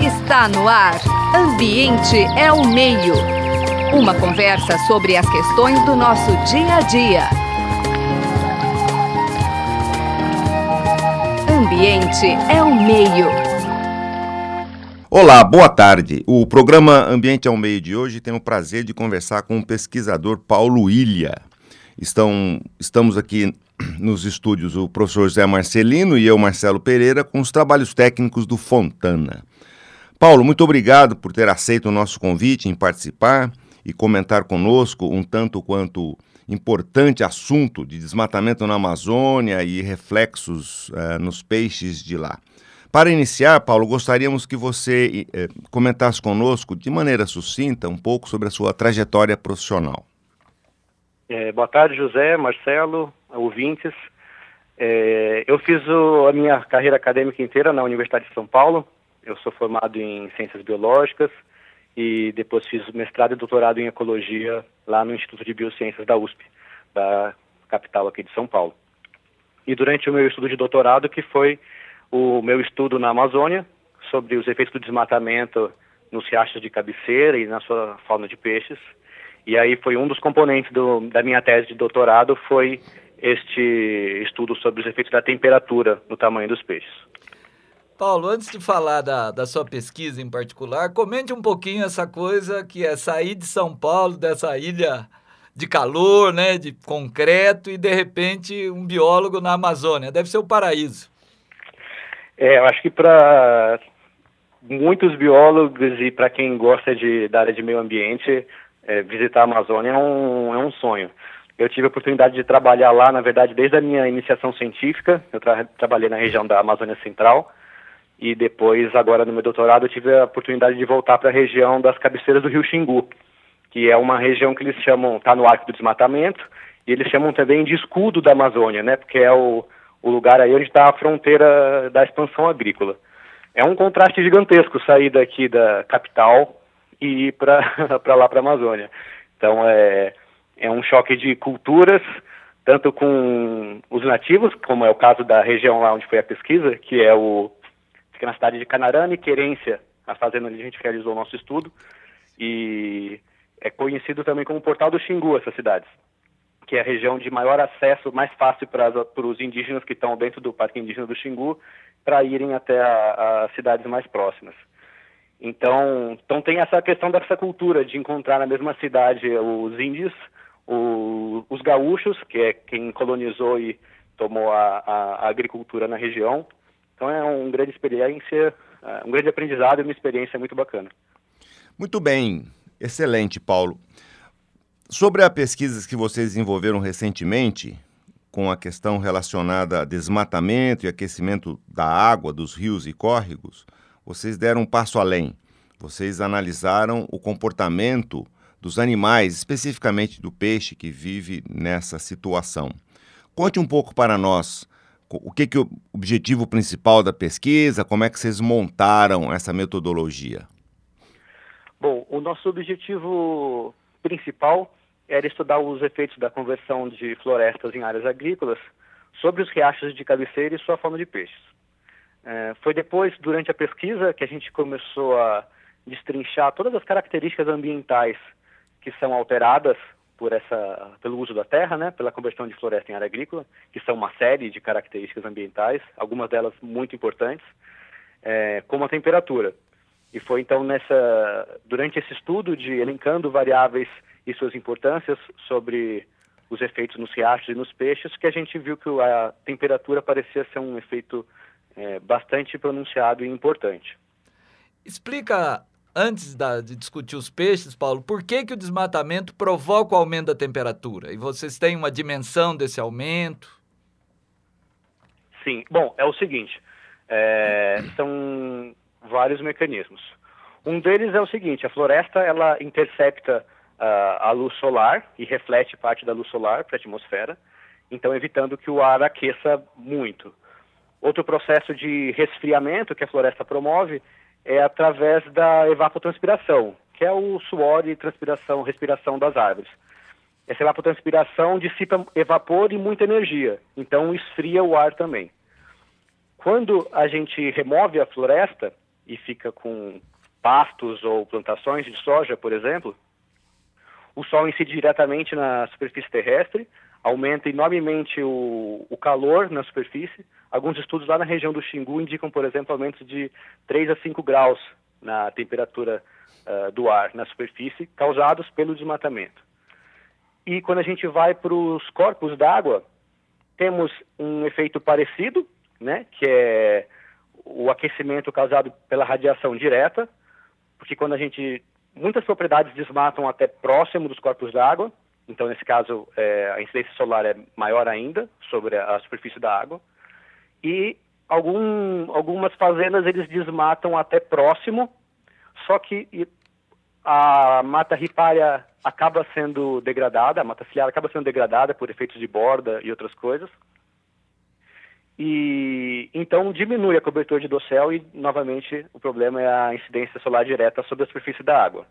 Está no ar. Ambiente é o meio. Uma conversa sobre as questões do nosso dia a dia. Ambiente é o meio. Olá, boa tarde. O programa Ambiente ao Meio de hoje tem o prazer de conversar com o pesquisador Paulo Ilha. Estão, estamos aqui nos estúdios o professor Zé Marcelino e eu, Marcelo Pereira, com os trabalhos técnicos do Fontana. Paulo, muito obrigado por ter aceito o nosso convite em participar e comentar conosco um tanto quanto importante assunto de desmatamento na Amazônia e reflexos uh, nos peixes de lá. Para iniciar, Paulo, gostaríamos que você eh, comentasse conosco, de maneira sucinta, um pouco sobre a sua trajetória profissional. É, boa tarde, José, Marcelo, ouvintes. É, eu fiz o, a minha carreira acadêmica inteira na Universidade de São Paulo. Eu sou formado em Ciências Biológicas e depois fiz mestrado e doutorado em Ecologia lá no Instituto de Biociências da USP, da capital aqui de São Paulo. E durante o meu estudo de doutorado, que foi o meu estudo na Amazônia, sobre os efeitos do desmatamento nos riachos de cabeceira e na sua fauna de peixes, e aí foi um dos componentes do, da minha tese de doutorado foi este estudo sobre os efeitos da temperatura no tamanho dos peixes. Paulo, antes de falar da, da sua pesquisa em particular, comente um pouquinho essa coisa que é sair de São Paulo, dessa ilha de calor, né, de concreto, e de repente um biólogo na Amazônia. Deve ser o paraíso. É, eu acho que para muitos biólogos e para quem gosta de, da área de meio ambiente, é, visitar a Amazônia é um, é um sonho. Eu tive a oportunidade de trabalhar lá, na verdade, desde a minha iniciação científica. Eu tra trabalhei na região da Amazônia Central e depois, agora no meu doutorado, eu tive a oportunidade de voltar para a região das cabeceiras do Rio Xingu, que é uma região que eles chamam, está no arco do desmatamento, e eles chamam também de escudo da Amazônia, né? Porque é o, o lugar aí onde está a fronteira da expansão agrícola. É um contraste gigantesco sair daqui da capital e ir para lá para a Amazônia. Então é, é um choque de culturas, tanto com os nativos, como é o caso da região lá onde foi a pesquisa, que é o fica na cidade de Canarana e Querência, a fazenda onde a gente realizou o nosso estudo, e é conhecido também como Portal do Xingu, essas cidades, que é a região de maior acesso, mais fácil para, para os indígenas que estão dentro do Parque Indígena do Xingu, para irem até as cidades mais próximas. Então, então tem essa questão dessa cultura de encontrar na mesma cidade os índios, o, os gaúchos, que é quem colonizou e tomou a, a, a agricultura na região. Então é uma grande experiência, é, um grande aprendizado e uma experiência muito bacana. Muito bem, excelente, Paulo. Sobre a pesquisa que vocês desenvolveram recentemente, com a questão relacionada a desmatamento e aquecimento da água dos rios e córregos, vocês deram um passo além. Vocês analisaram o comportamento dos animais, especificamente do peixe que vive nessa situação. Conte um pouco para nós o que, que é o objetivo principal da pesquisa, como é que vocês montaram essa metodologia. Bom, o nosso objetivo principal era estudar os efeitos da conversão de florestas em áreas agrícolas sobre os riachos de cabeceira e sua fauna de peixes. É, foi depois, durante a pesquisa, que a gente começou a destrinchar todas as características ambientais que são alteradas por essa, pelo uso da terra, né, pela conversão de floresta em área agrícola, que são uma série de características ambientais, algumas delas muito importantes, é, como a temperatura. E foi então nessa, durante esse estudo de elencando variáveis e suas importâncias sobre os efeitos nos riachos e nos peixes, que a gente viu que a temperatura parecia ser um efeito é, bastante pronunciado e importante. Explica, antes da, de discutir os peixes, Paulo, por que, que o desmatamento provoca o aumento da temperatura? E vocês têm uma dimensão desse aumento? Sim, bom, é o seguinte, é, são vários mecanismos. Um deles é o seguinte, a floresta ela intercepta uh, a luz solar e reflete parte da luz solar para a atmosfera, então evitando que o ar aqueça muito. Outro processo de resfriamento que a floresta promove é através da evapotranspiração, que é o suor e transpiração, respiração das árvores. Essa evapotranspiração dissipa evapor e muita energia, então esfria o ar também. Quando a gente remove a floresta e fica com pastos ou plantações de soja, por exemplo, o Sol incide diretamente na superfície terrestre, aumenta enormemente o, o, calor na superfície. Alguns estudos lá na região do Xingu indicam, por exemplo, aumentos de 3 a 5 graus na temperatura uh, do ar na superfície, causados pelo desmatamento. E quando a gente vai para os corpos d'água, temos um efeito parecido, né, que é o aquecimento causado pela radiação direta, porque quando a gente muitas propriedades desmatam até próximo dos corpos d'água, então nesse caso é, a incidência solar é maior ainda sobre a, superfície da água, e algum, algumas fazendas eles desmatam até próximo, só que a mata ripária acaba sendo degradada, a mata ciliar acaba sendo degradada por efeitos de borda e outras coisas. E então diminui a cobertura de dossel e novamente o problema é a incidência solar direta sobre a superfície da água.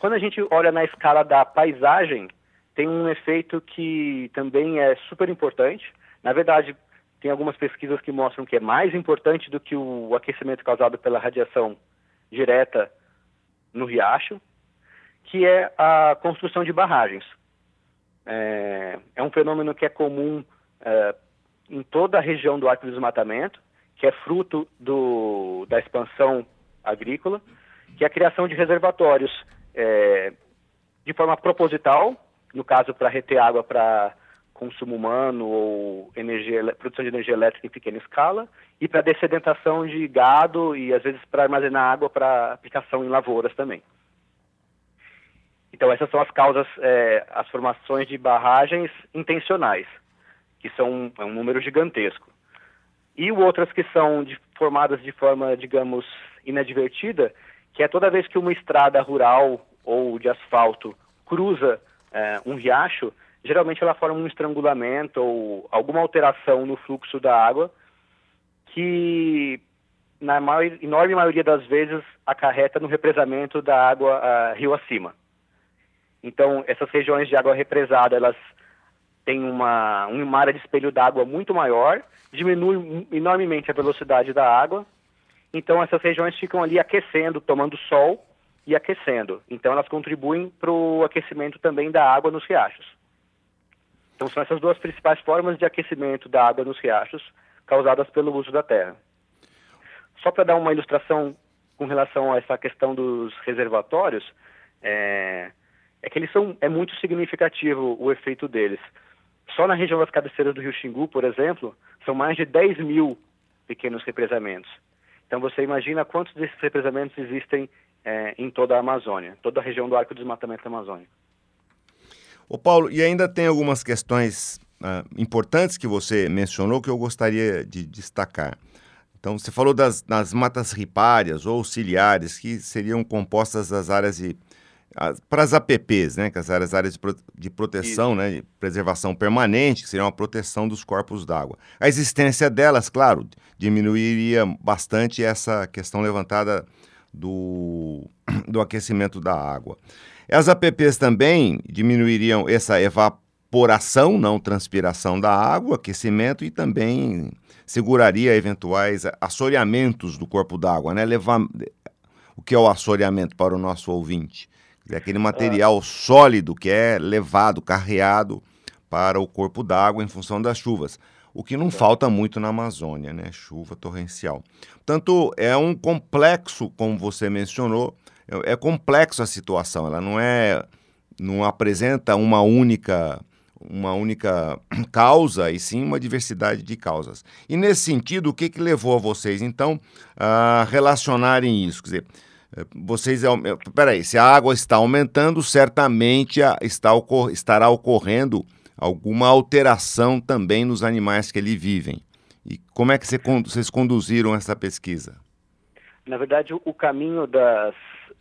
Quando a gente olha na escala da paisagem, tem um efeito que também é super importante. Na verdade, tem algumas pesquisas que mostram que é mais importante do que o aquecimento causado pela radiação direta no riacho, que é a construção de barragens. É, é um fenômeno que é comum é, em toda a região do Arco do Desmatamento, que é fruto do, da expansão agrícola, que é a criação de reservatórios é, de forma proposital, no caso para reter água para consumo humano ou energia, produção de energia elétrica em pequena escala, e para dessedentação de gado e às vezes para armazenar água para aplicação em lavouras também. Então essas são as causas, é, as formações de barragens intencionais, que são é um número gigantesco. E outras que são de, formadas de forma, digamos, inadvertida, que é toda vez que uma estrada rural ou de asfalto cruza é, um riacho, geralmente ela forma um estrangulamento ou alguma alteração no fluxo da água que, na maior, enorme maioria das vezes, acarreta no represamento da água uh, rio acima. Então, essas regiões de água represada, elas têm uma, uma área de espelho d'água muito maior, diminui enormemente a velocidade da água, então essas regiões ficam ali aquecendo, tomando sol e aquecendo. Então elas contribuem para o aquecimento também da água nos riachos. Então são essas duas principais formas de aquecimento da água nos riachos causadas pelo uso da terra. Só para dar uma ilustração com relação a essa questão dos reservatórios, é, é que eles são é muito significativo o efeito deles. Só na região das cabeceiras do Rio Xingu, por exemplo, são mais de 10 mil pequenos represamentos. Então você imagina quantos desses represamentos existem é, em toda a Amazônia, toda a região do arco de desmatamento amazônico. Ô Paulo, e ainda tem algumas questões uh, importantes que você mencionou que eu gostaria de destacar. Então, você falou das, das matas ripárias ou ciliares, que seriam compostas das áreas de. As, para as APPs, né, que as áreas, áreas de, pro, de proteção, né, de preservação permanente, que seriam a proteção dos corpos d'água. A existência delas, claro, diminuiria bastante essa questão levantada do, do aquecimento da água. As APPs também diminuiriam essa evaporação, não transpiração da água, aquecimento e também seguraria eventuais assoreamentos do corpo d'água, né? Levar o que é o assoreamento para o nosso ouvinte? É aquele material é. sólido que é levado, carreado para o corpo d'água em função das chuvas. O que não é. falta muito na Amazônia, né? Chuva torrencial. Portanto, é um complexo, como você mencionou, é, é complexo a situação, ela não é não apresenta uma única uma única causa, e sim uma diversidade de causas. E nesse sentido, o que, que levou a vocês, então, a relacionarem isso? Quer dizer, eh, vocês. Eh, peraí, se a água está aumentando, certamente está, estará ocorrendo alguma alteração também nos animais que ali vivem. E como é que vocês conduziram essa pesquisa? Na verdade, o caminho das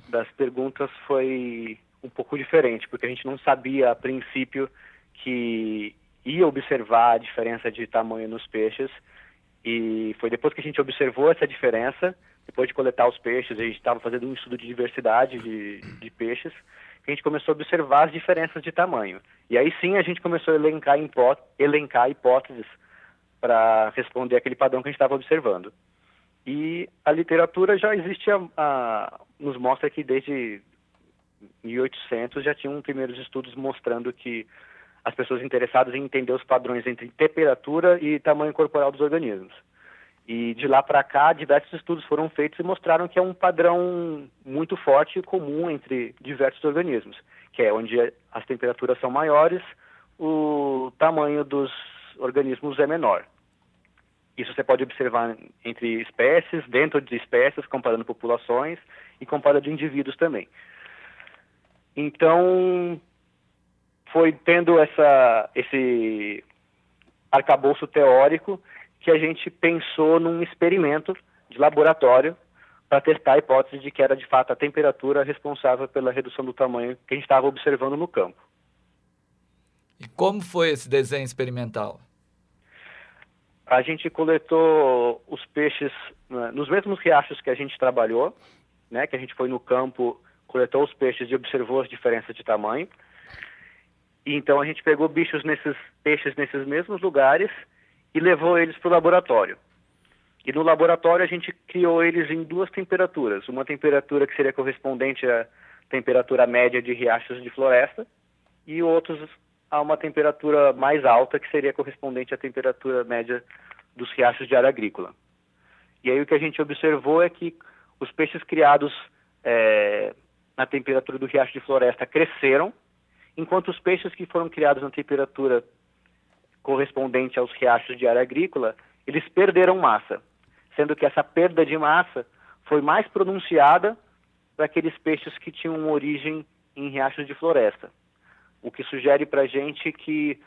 das perguntas foi um pouco diferente, porque a gente não sabia a princípio que ia observar a diferença de tamanho nos peixes e foi depois que a gente observou essa diferença, depois de coletar os peixes, a gente estava fazendo um estudo de diversidade de, de peixes, que a gente começou a observar as diferenças de tamanho. E aí sim a gente começou a elencar, elencar hipóteses para responder aquele padrão que a gente estava observando. E a literatura já existe, a, a, nos mostra que desde 1800 já tinham primeiros estudos mostrando que as pessoas interessadas em entender os padrões entre temperatura e tamanho corporal dos organismos. E de lá para cá, diversos estudos foram feitos e mostraram que é um padrão muito forte e comum entre diversos organismos, que é onde as temperaturas são maiores, o tamanho dos organismos é menor. Isso você pode observar entre espécies, dentro de espécies, comparando populações e comparando indivíduos também. Então, foi tendo essa, esse arcabouço teórico que a gente pensou num experimento de laboratório para testar a hipótese de que era de fato a temperatura responsável pela redução do tamanho que a gente estava observando no campo. E como foi esse desenho experimental? A gente coletou os peixes né, nos mesmos riachos que a gente trabalhou, né, que a gente foi no campo, coletou os peixes e observou as diferenças de tamanho. E então a gente pegou bichos nesses peixes nesses mesmos lugares e levou eles para o laboratório. E no laboratório a gente criou eles em duas temperaturas. Uma temperatura que seria correspondente à temperatura média de riachos de floresta e outros a uma temperatura mais alta que seria correspondente à temperatura média dos riachos de área agrícola. E aí o que a gente observou é que os peixes criados é, na temperatura do riacho de floresta cresceram, enquanto os peixes que foram criados na temperatura correspondente aos riachos de área agrícola, eles perderam massa, sendo que essa perda de massa foi mais pronunciada para aqueles peixes que tinham origem em riachos de floresta. O que sugere para a gente que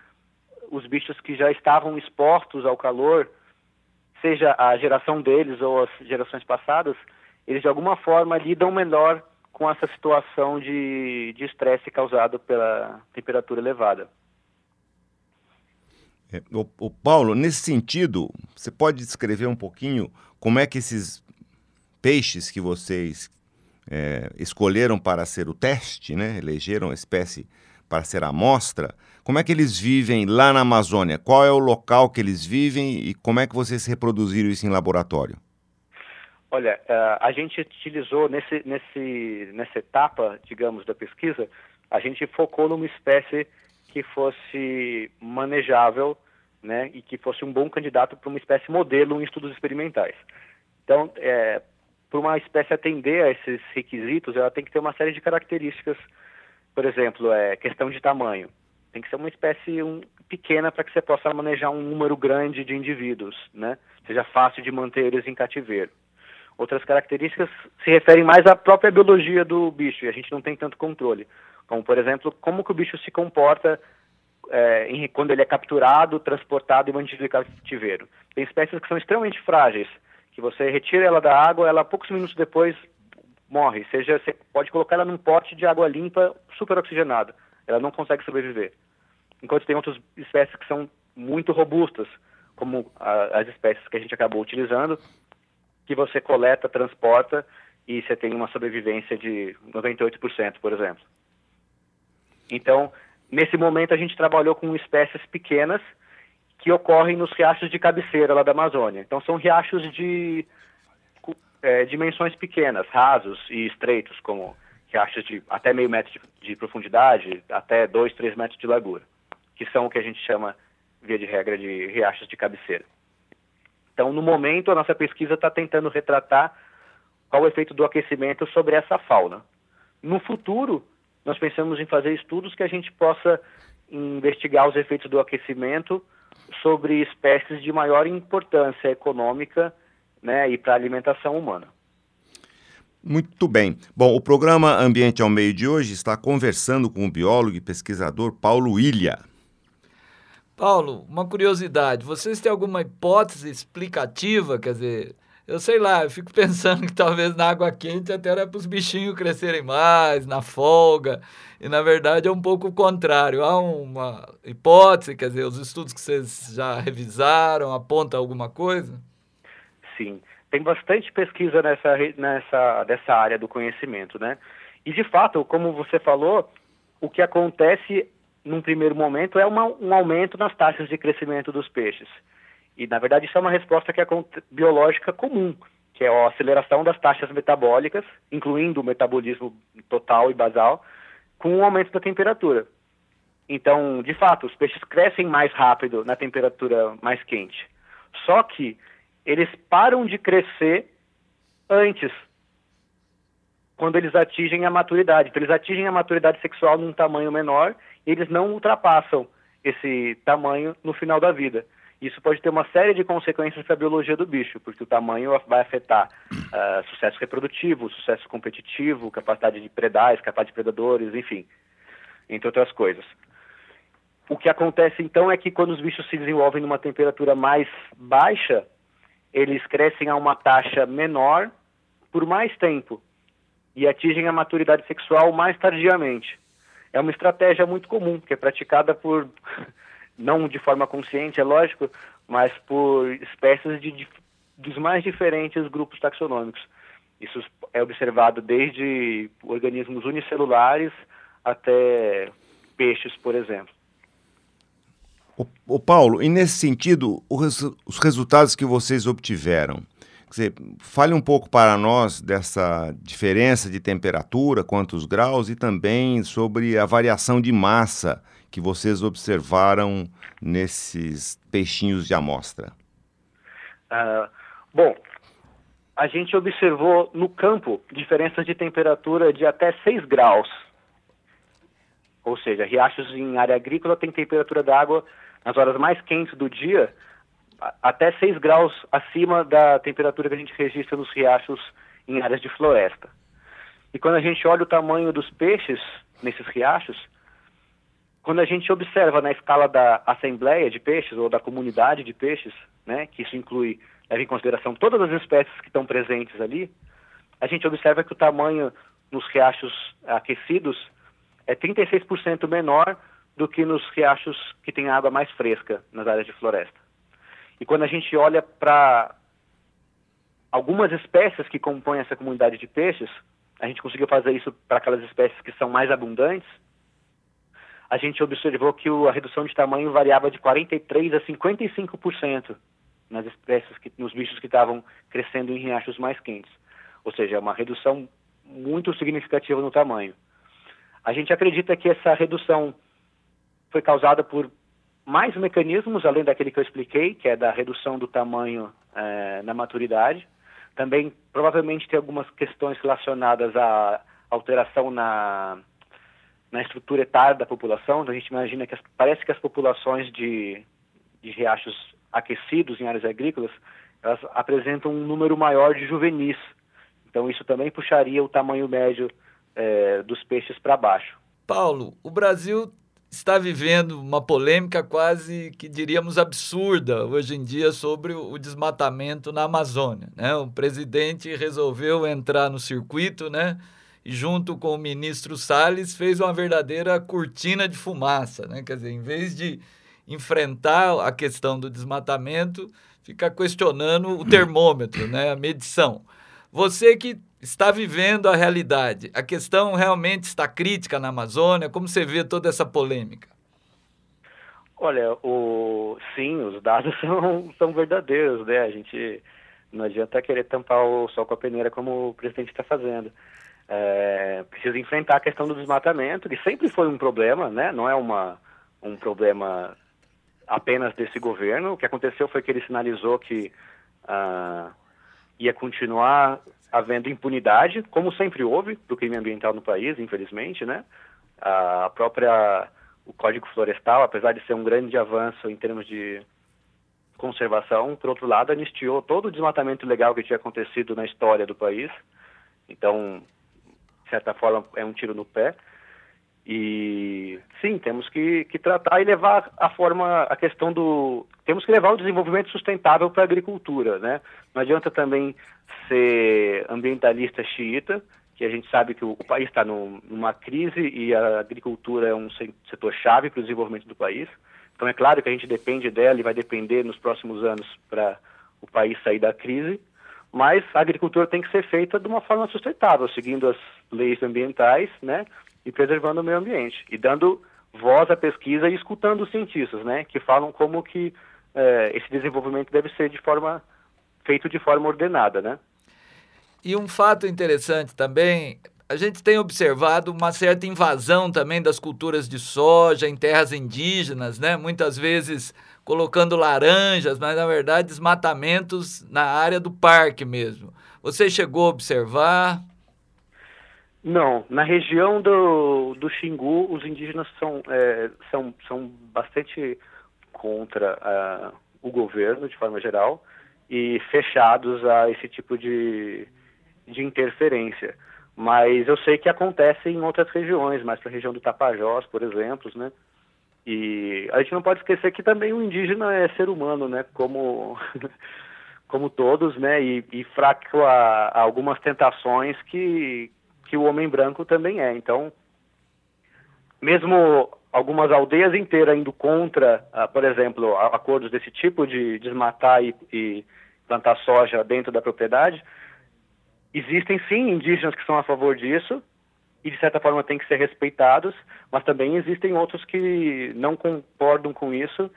os bichos que já estavam expostos ao calor, seja a geração deles ou as gerações passadas, eles de alguma forma lidam melhor com essa situação de estresse causado pela temperatura elevada. É, o, o, Paulo, nesse sentido, você pode descrever um pouquinho como é que esses peixes que vocês é, escolheram para ser o teste, né, elegeram a espécie para ser amostra, como é que eles vivem lá na Amazônia? Qual é o local que eles vivem e como é que vocês reproduziram isso em laboratório? Olha, é, a gente utilizou nesse, nesse, nessa etapa, digamos, da pesquisa, a gente focou numa espécie que fosse manejável né, e que fosse um bom candidato para uma espécie modelo em estudos experimentais. Então, é, para uma espécie atender a esses requisitos, ela tem que ter uma série de características. Por exemplo, é, questão de tamanho. Tem que ser uma espécie um, pequena para que você possa manejar um número grande de indivíduos, né? Seja fácil de manter eles em cativeiro. Outras características se referem mais à própria biologia do bicho, e a gente não tem tanto controle. Como, por exemplo, como que o bicho se comporta é, em, quando ele é capturado, transportado e mantido em cativeiro. Tem espécies que são extremamente frágeis, que você retira ela da água, ela poucos minutos depois morre. Seja, você pode colocar ela num pote de água limpa, super oxigenada. Ela não consegue sobreviver. Enquanto tem outras espécies que são muito robustas, como a, as espécies que a gente acabou utilizando, que você coleta, transporta e você tem uma sobrevivência de 98%, por exemplo. Então, nesse momento a gente trabalhou com espécies pequenas que ocorrem nos riachos de cabeceira lá da Amazônia. Então são riachos de é, dimensões pequenas, rasos e estreitos, como riachos de até meio metro de, de profundidade, até dois, três metros de largura, que são o que a gente chama, via de regra, de riachos de cabeceira. Então, no momento, a nossa pesquisa está tentando retratar qual o efeito do aquecimento sobre essa fauna. No futuro, nós pensamos em fazer estudos que a gente possa investigar os efeitos do aquecimento sobre espécies de maior importância econômica né, e para a alimentação humana. Muito bem. Bom, o programa Ambiente ao Meio de hoje está conversando com o biólogo e pesquisador Paulo Ilha. Paulo, uma curiosidade, vocês têm alguma hipótese explicativa, quer dizer, eu sei lá, eu fico pensando que talvez na água quente até era para os bichinhos crescerem mais, na folga, e na verdade é um pouco o contrário. Há uma hipótese, quer dizer, os estudos que vocês já revisaram apontam alguma coisa? Tem bastante pesquisa nessa, nessa dessa área do conhecimento, né? E de fato, como você falou, o que acontece num primeiro momento é uma, um aumento nas taxas de crescimento dos peixes. E, na verdade, isso é uma resposta que é biológica comum, que é a aceleração das taxas metabólicas, incluindo o metabolismo total e basal, com o aumento da temperatura. Então, de fato, os peixes crescem mais rápido na temperatura mais quente. Só que eles param de crescer antes, quando eles atingem a maturidade. Então, eles atingem a maturidade sexual num tamanho menor e eles não ultrapassam esse tamanho no final da vida. Isso pode ter uma série de consequências para a biologia do bicho, porque o tamanho vai afetar uh, sucesso reprodutivo, sucesso competitivo, capacidade de predar, escapar de predadores, enfim, entre outras coisas. O que acontece então é que quando os bichos se desenvolvem numa temperatura mais baixa, eles crescem a uma taxa menor por mais tempo e atingem a maturidade sexual mais tardiamente. É uma estratégia muito comum, que é praticada por não de forma consciente, é lógico, mas por espécies de, dos mais diferentes grupos taxonômicos. Isso é observado desde organismos unicelulares até peixes, por exemplo. O, Paulo, e nesse sentido, os resultados que vocês obtiveram, dizer, fale um pouco para nós dessa diferença de temperatura, quantos graus, e também sobre a variação de massa que vocês observaram nesses peixinhos de amostra? Uh, bom, a gente observou no campo diferenças de temperatura de até 6 graus. Ou seja, riachos em área agrícola têm temperatura da água nas horas mais quentes do dia até 6 graus acima da temperatura que a gente registra nos riachos em áreas de floresta. E quando a gente olha o tamanho dos peixes nesses riachos, quando a gente observa na escala da assembleia de peixes ou da comunidade de peixes, né, que isso inclui, leva em consideração todas as espécies que estão presentes ali, a gente observa que o tamanho nos riachos aquecidos é 36% menor do que nos riachos que têm água mais fresca nas áreas de floresta. E quando a gente olha para algumas espécies que compõem essa comunidade de peixes, a gente conseguiu fazer isso para aquelas espécies que são mais abundantes, a gente observou que a redução de tamanho variava de 43% a 55% nas espécies, que, nos bichos que estavam crescendo em riachos mais quentes. Ou seja, é uma redução muito significativa no tamanho. A gente acredita que essa redução foi causada por mais mecanismos, além daquele que eu expliquei, que é da redução do tamanho é, na maturidade. Também, provavelmente, tem algumas questões relacionadas à alteração na na estrutura etária da população. Então a gente imagina que as, parece que as populações de, de riachos aquecidos em áreas agrícolas elas apresentam um número maior de juvenis. Então isso também puxaria o tamanho médio é, dos peixes para baixo. Paulo, o Brasil está vivendo uma polêmica quase que diríamos absurda hoje em dia sobre o desmatamento na Amazônia. Né? O presidente resolveu entrar no circuito, né? e junto com o ministro Salles fez uma verdadeira cortina de fumaça, né? Quer dizer, em vez de enfrentar a questão do desmatamento, fica questionando o termômetro, né? A medição. Você que está vivendo a realidade, a questão realmente está crítica na Amazônia, como você vê toda essa polêmica? Olha, o... sim, os dados são, são verdadeiros, né? A gente não adianta querer tampar o sol com a peneira como o presidente está fazendo é, precisa enfrentar a questão do desmatamento, que sempre foi um problema, né? não é uma, um problema apenas desse governo. O que aconteceu foi que ele sinalizou que uh, ia continuar havendo impunidade, como sempre houve, para o crime ambiental no país, infelizmente, né? A própria o Código Florestal, apesar de ser um grande avanço em termos de conservação, por outro lado, anistiou todo o desmatamento legal que tinha acontecido na história do país. Então, certa forma, é um tiro no pé. E sim, temos que, que tratar e levar a forma, a questão do. Temos que levar o desenvolvimento sustentável para a agricultura, né? Não adianta também ser ambientalista xiita, que a gente sabe que o, o país está numa crise e a agricultura é um setor-chave para o desenvolvimento do país. Então é claro que a gente depende dela e vai depender nos próximos anos para o país sair da crise, mas a agricultura tem que ser feita de uma forma sustentável, seguindo as leis ambientais, né, e preservando o meio ambiente e dando voz à pesquisa e escutando os cientistas, né, que falam como que é, esse desenvolvimento deve ser de forma feito de forma ordenada, né? E um fato interessante também, a gente tem observado uma certa invasão também das culturas de soja em terras indígenas, né? Muitas vezes colocando laranjas, mas na verdade desmatamentos na área do parque mesmo. Você chegou a observar? Não, na região do, do Xingu, os indígenas são, é, são, são bastante contra uh, o governo, de forma geral, e fechados a esse tipo de, de interferência. Mas eu sei que acontece em outras regiões, mais para a região do Tapajós, por exemplo, né? E a gente não pode esquecer que também o indígena é ser humano, né? Como, como todos, né? E, e fraco a, a, algumas tentações que, que o homem branco também é. Então, mesmo algumas aldeias inteiras indo contra, uh, por exemplo, acordos desse tipo de desmatar e, e plantar soja dentro da propriedade, existem sim indígenas que são a favor disso e de certa forma têm que ser respeitados, mas também existem outros que não concordam com isso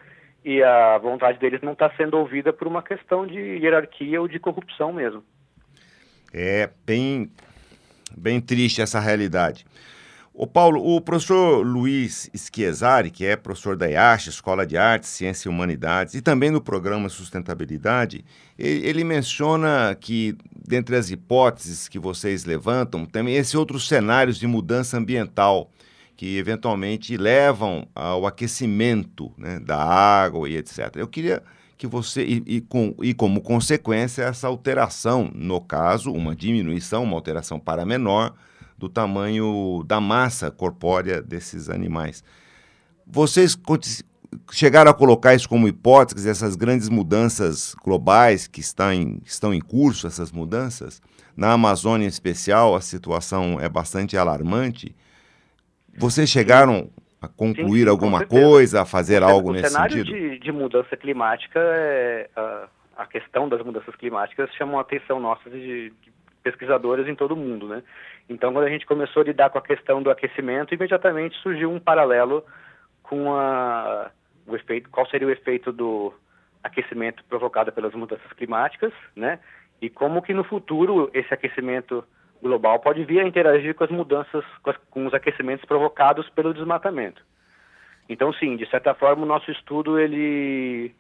e a vontade deles não está sendo ouvida por uma questão de hierarquia ou de corrupção mesmo. É bem, bem triste essa realidade. O Paulo, o professor Luiz Schiesari, que é professor da IASH, Escola de Artes, Ciência e Humanidades, e também no programa Sustentabilidade, ele, ele, menciona que, dentre as hipóteses que vocês levantam, tem esses outros cenários de mudança ambiental que eventualmente levam ao aquecimento né, da água e etc. Eu queria que você, e, e, com, e como consequência, essa alteração, no caso, uma diminuição, uma alteração para menor, do tamanho da massa corpórea desses animais. Vocês chegaram a colocar isso como hipótese, essas grandes mudanças globais que em, estão em curso, essas mudanças? Na Amazônia em especial, a situação é bastante alarmante. Vocês chegaram a concluir sim, sim, alguma coisa, a fazer algo nesse sentido? O cenário de, de, mudança climática, é, a, a, questão das mudanças climáticas chamou a atenção nossa de, de pesquisadores em todo o mundo, né? Então, quando a gente começou a lidar com a questão do aquecimento, imediatamente surgiu um paralelo com a, o efeito, qual seria o efeito do aquecimento provocado pelas mudanças climáticas, né? E como que no futuro esse aquecimento global pode vir a interagir com as mudanças, com, as, com os aquecimentos provocados pelo desmatamento. Então, sim, de certa forma, o nosso estudo ele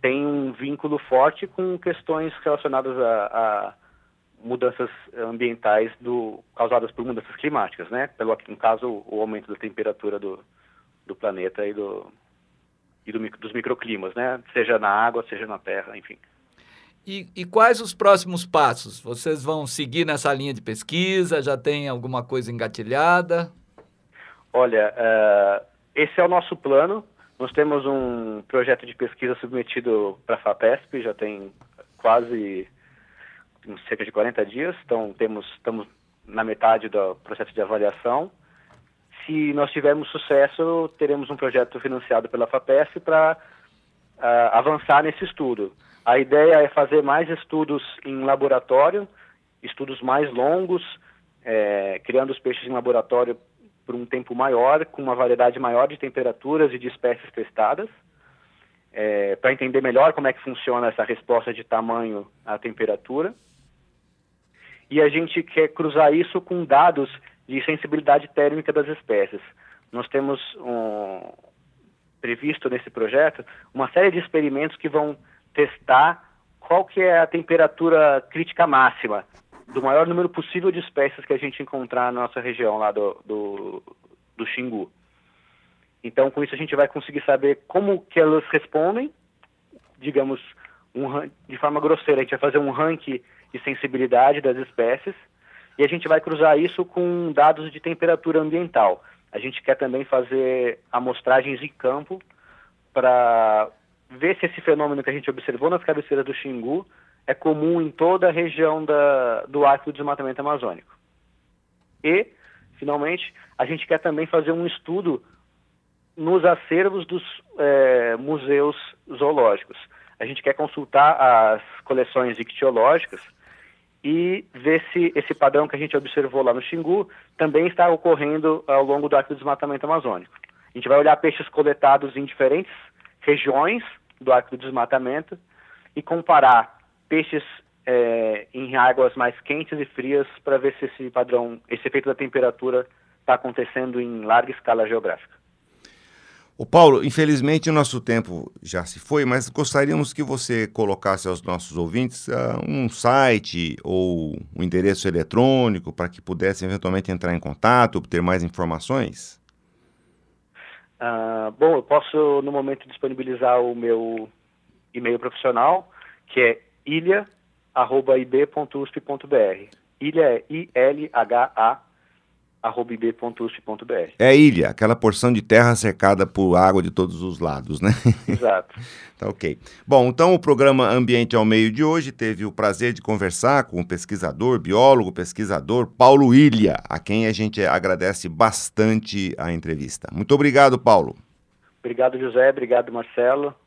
tem um vínculo forte com questões relacionadas a, a mudanças ambientais do, causadas por mudanças climáticas, né? Pelo, no caso, o aumento da temperatura do, do planeta e, do, e do, dos microclimas, né? Seja na água, seja na terra, enfim. E, e, quais os próximos passos? Vocês vão seguir nessa linha de pesquisa? Já tem alguma coisa engatilhada? Olha, uh, esse é o nosso plano. Nós temos um projeto de pesquisa submetido para a FAPESP, já tem quase cerca de 40 dias, então temos, estamos na metade do processo de avaliação. Se nós tivermos sucesso, teremos um projeto financiado pela FAPESP para uh, avançar nesse estudo. A ideia é fazer mais estudos em laboratório, estudos mais longos, é, criando os peixes em laboratório por um tempo maior, com uma variedade maior de temperaturas e de espécies testadas, é, para entender melhor como é que funciona essa resposta de tamanho à temperatura e a gente quer cruzar isso com dados de sensibilidade térmica das espécies. Nós temos um, previsto nesse projeto uma série de experimentos que vão testar qual que é a temperatura crítica máxima do maior número possível de espécies que a gente encontrar na nossa região lá do, do, do Xingu. Então, com isso a gente vai conseguir saber como que elas respondem, digamos, um, de forma grosseira, a gente vai fazer um ranking de sensibilidade das espécies e a gente vai cruzar isso com dados de temperatura ambiental. A gente quer também fazer amostragens em campo para ver se esse fenômeno que a gente observou nas cabeceiras do Xingu é comum em toda a região da, do arco do desmatamento amazônico. E, finalmente, a gente quer também fazer um estudo nos acervos dos é, museus zoológicos. A gente quer consultar as coleções ictiológicas e ver se esse padrão que a gente observou lá no Xingu também está ocorrendo ao longo do arco do desmatamento amazônico. A gente vai olhar peixes coletados em diferentes regiões do arco do desmatamento e comparar peixes é, em águas mais quentes e frias para ver se esse padrão, esse efeito da temperatura está acontecendo em larga escala geográfica. O Paulo, infelizmente o nosso tempo já se foi, mas gostaríamos que você colocasse aos nossos ouvintes uh, um site ou um endereço eletrônico para que pudessem eventualmente entrar em contato, obter mais informações. Uh, bom, eu posso no momento disponibilizar o meu e-mail profissional, que é ilha@ib.usp.br. Ilha é I L H A ib.usp.br. É ilha, aquela porção de terra cercada por água de todos os lados, né? Exato. tá ok. Bom, então o programa Ambiente ao Meio de hoje teve o prazer de conversar com o pesquisador, biólogo, pesquisador Paulo Ilha, a quem a gente agradece bastante a entrevista. Muito obrigado, Paulo. Obrigado, José. Obrigado, Marcelo.